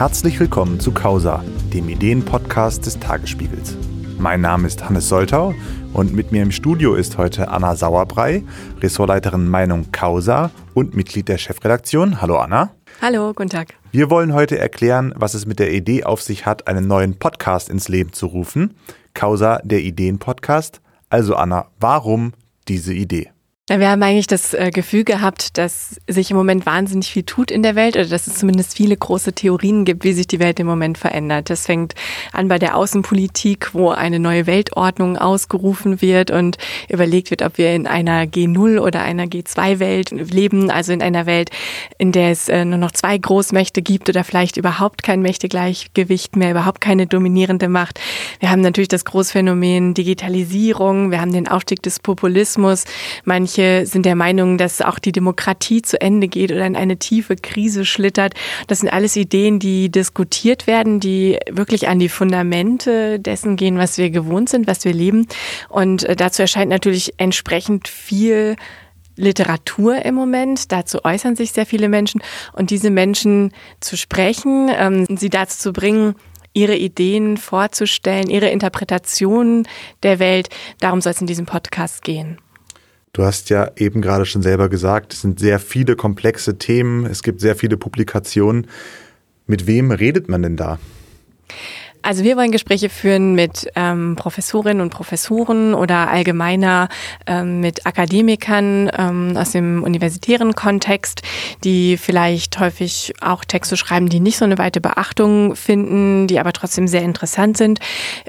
Herzlich willkommen zu Causa, dem Ideenpodcast des Tagesspiegels. Mein Name ist Hannes Soltau und mit mir im Studio ist heute Anna Sauerbrei, Ressortleiterin Meinung Causa und Mitglied der Chefredaktion. Hallo Anna. Hallo, guten Tag. Wir wollen heute erklären, was es mit der Idee auf sich hat, einen neuen Podcast ins Leben zu rufen. Causa, der Ideenpodcast. Also Anna, warum diese Idee? Wir haben eigentlich das äh, Gefühl gehabt, dass sich im Moment wahnsinnig viel tut in der Welt oder dass es zumindest viele große Theorien gibt, wie sich die Welt im Moment verändert. Das fängt an bei der Außenpolitik, wo eine neue Weltordnung ausgerufen wird und überlegt wird, ob wir in einer G0 oder einer G2-Welt leben, also in einer Welt, in der es äh, nur noch zwei Großmächte gibt oder vielleicht überhaupt kein Mächtegleichgewicht mehr, überhaupt keine dominierende Macht. Wir haben natürlich das Großphänomen Digitalisierung, wir haben den Aufstieg des Populismus. Manche Manche sind der Meinung, dass auch die Demokratie zu Ende geht oder in eine tiefe Krise schlittert. Das sind alles Ideen, die diskutiert werden, die wirklich an die Fundamente dessen gehen, was wir gewohnt sind, was wir leben. Und äh, dazu erscheint natürlich entsprechend viel Literatur im Moment. Dazu äußern sich sehr viele Menschen. Und diese Menschen zu sprechen, ähm, sie dazu zu bringen, ihre Ideen vorzustellen, ihre Interpretation der Welt, darum soll es in diesem Podcast gehen. Du hast ja eben gerade schon selber gesagt, es sind sehr viele komplexe Themen, es gibt sehr viele Publikationen. Mit wem redet man denn da? Also wir wollen Gespräche führen mit ähm, Professorinnen und Professoren oder allgemeiner ähm, mit Akademikern ähm, aus dem universitären Kontext, die vielleicht häufig auch Texte schreiben, die nicht so eine weite Beachtung finden, die aber trotzdem sehr interessant sind.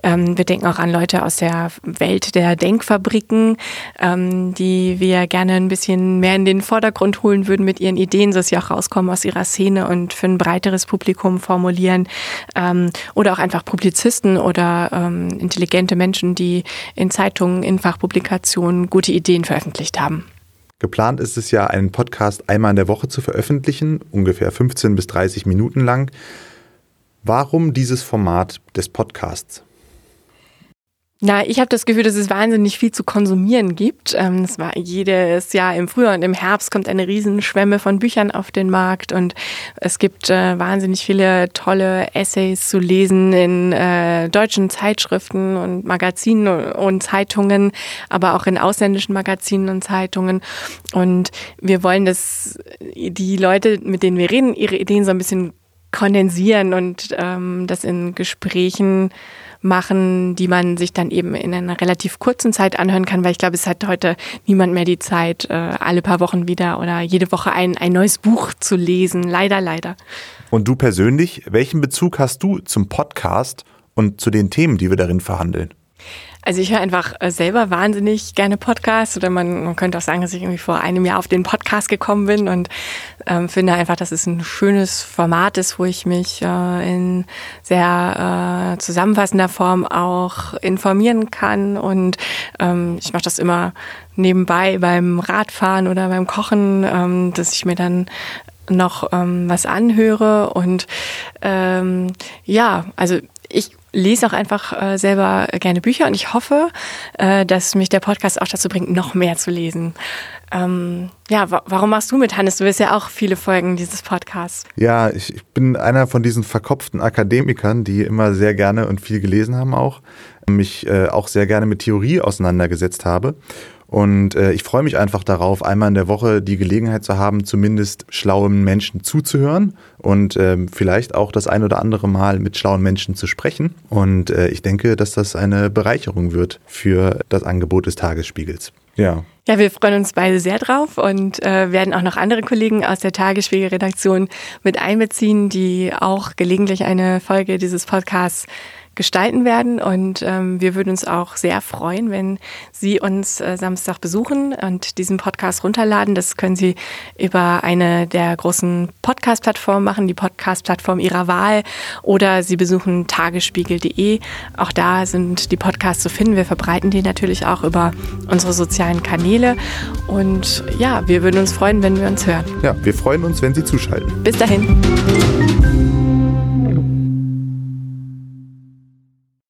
Ähm, wir denken auch an Leute aus der Welt der Denkfabriken, ähm, die wir gerne ein bisschen mehr in den Vordergrund holen würden mit ihren Ideen, dass sie auch rauskommen aus ihrer Szene und für ein breiteres Publikum formulieren ähm, oder auch einfach einfach Publizisten oder ähm, intelligente Menschen, die in Zeitungen, in Fachpublikationen gute Ideen veröffentlicht haben. Geplant ist es ja, einen Podcast einmal in der Woche zu veröffentlichen, ungefähr 15 bis 30 Minuten lang. Warum dieses Format des Podcasts? Na, ich habe das Gefühl, dass es wahnsinnig viel zu konsumieren gibt. Ähm, es war jedes Jahr im Frühjahr und im Herbst kommt eine Riesenschwemme von Büchern auf den Markt und es gibt äh, wahnsinnig viele tolle Essays zu lesen in äh, deutschen Zeitschriften und Magazinen und Zeitungen, aber auch in ausländischen Magazinen und Zeitungen. Und wir wollen, dass die Leute, mit denen wir reden, ihre Ideen so ein bisschen kondensieren und ähm, das in Gesprächen machen, die man sich dann eben in einer relativ kurzen Zeit anhören kann, weil ich glaube, es hat heute niemand mehr die Zeit, äh, alle paar Wochen wieder oder jede Woche ein, ein neues Buch zu lesen. Leider, leider. Und du persönlich, welchen Bezug hast du zum Podcast und zu den Themen, die wir darin verhandeln? Also ich höre einfach äh, selber wahnsinnig gerne Podcasts oder man, man könnte auch sagen, dass ich irgendwie vor einem Jahr auf den Podcast gekommen bin und ähm, finde einfach, dass es ein schönes Format ist, wo ich mich äh, in sehr äh, zusammenfassender Form auch informieren kann und ähm, ich mache das immer nebenbei beim Radfahren oder beim Kochen, ähm, dass ich mir dann noch ähm, was anhöre und ähm, ja, also ich lese auch einfach äh, selber gerne Bücher und ich hoffe, äh, dass mich der Podcast auch dazu bringt, noch mehr zu lesen. Ähm, ja, wa warum machst du mit, Hannes? Du wirst ja auch viele Folgen dieses Podcasts. Ja, ich, ich bin einer von diesen verkopften Akademikern, die immer sehr gerne und viel gelesen haben auch, mich äh, auch sehr gerne mit Theorie auseinandergesetzt habe und äh, ich freue mich einfach darauf, einmal in der Woche die Gelegenheit zu haben, zumindest schlauen Menschen zuzuhören und äh, vielleicht auch das ein oder andere Mal mit schlauen Menschen zu sprechen. Und äh, ich denke, dass das eine Bereicherung wird für das Angebot des Tagesspiegels. Ja. Ja, wir freuen uns beide sehr drauf und äh, werden auch noch andere Kollegen aus der Tagesspiegel-Redaktion mit einbeziehen, die auch gelegentlich eine Folge dieses Podcasts gestalten werden. Und ähm, wir würden uns auch sehr freuen, wenn Sie uns äh, Samstag besuchen und diesen Podcast runterladen. Das können Sie über eine der großen Podcast-Plattformen machen, die Podcast-Plattform Ihrer Wahl. Oder Sie besuchen tagesspiegel.de. Auch da sind die Podcasts zu finden. Wir verbreiten die natürlich auch über unsere sozialen Kanäle. Und ja, wir würden uns freuen, wenn wir uns hören. Ja, wir freuen uns, wenn Sie zuschalten. Bis dahin.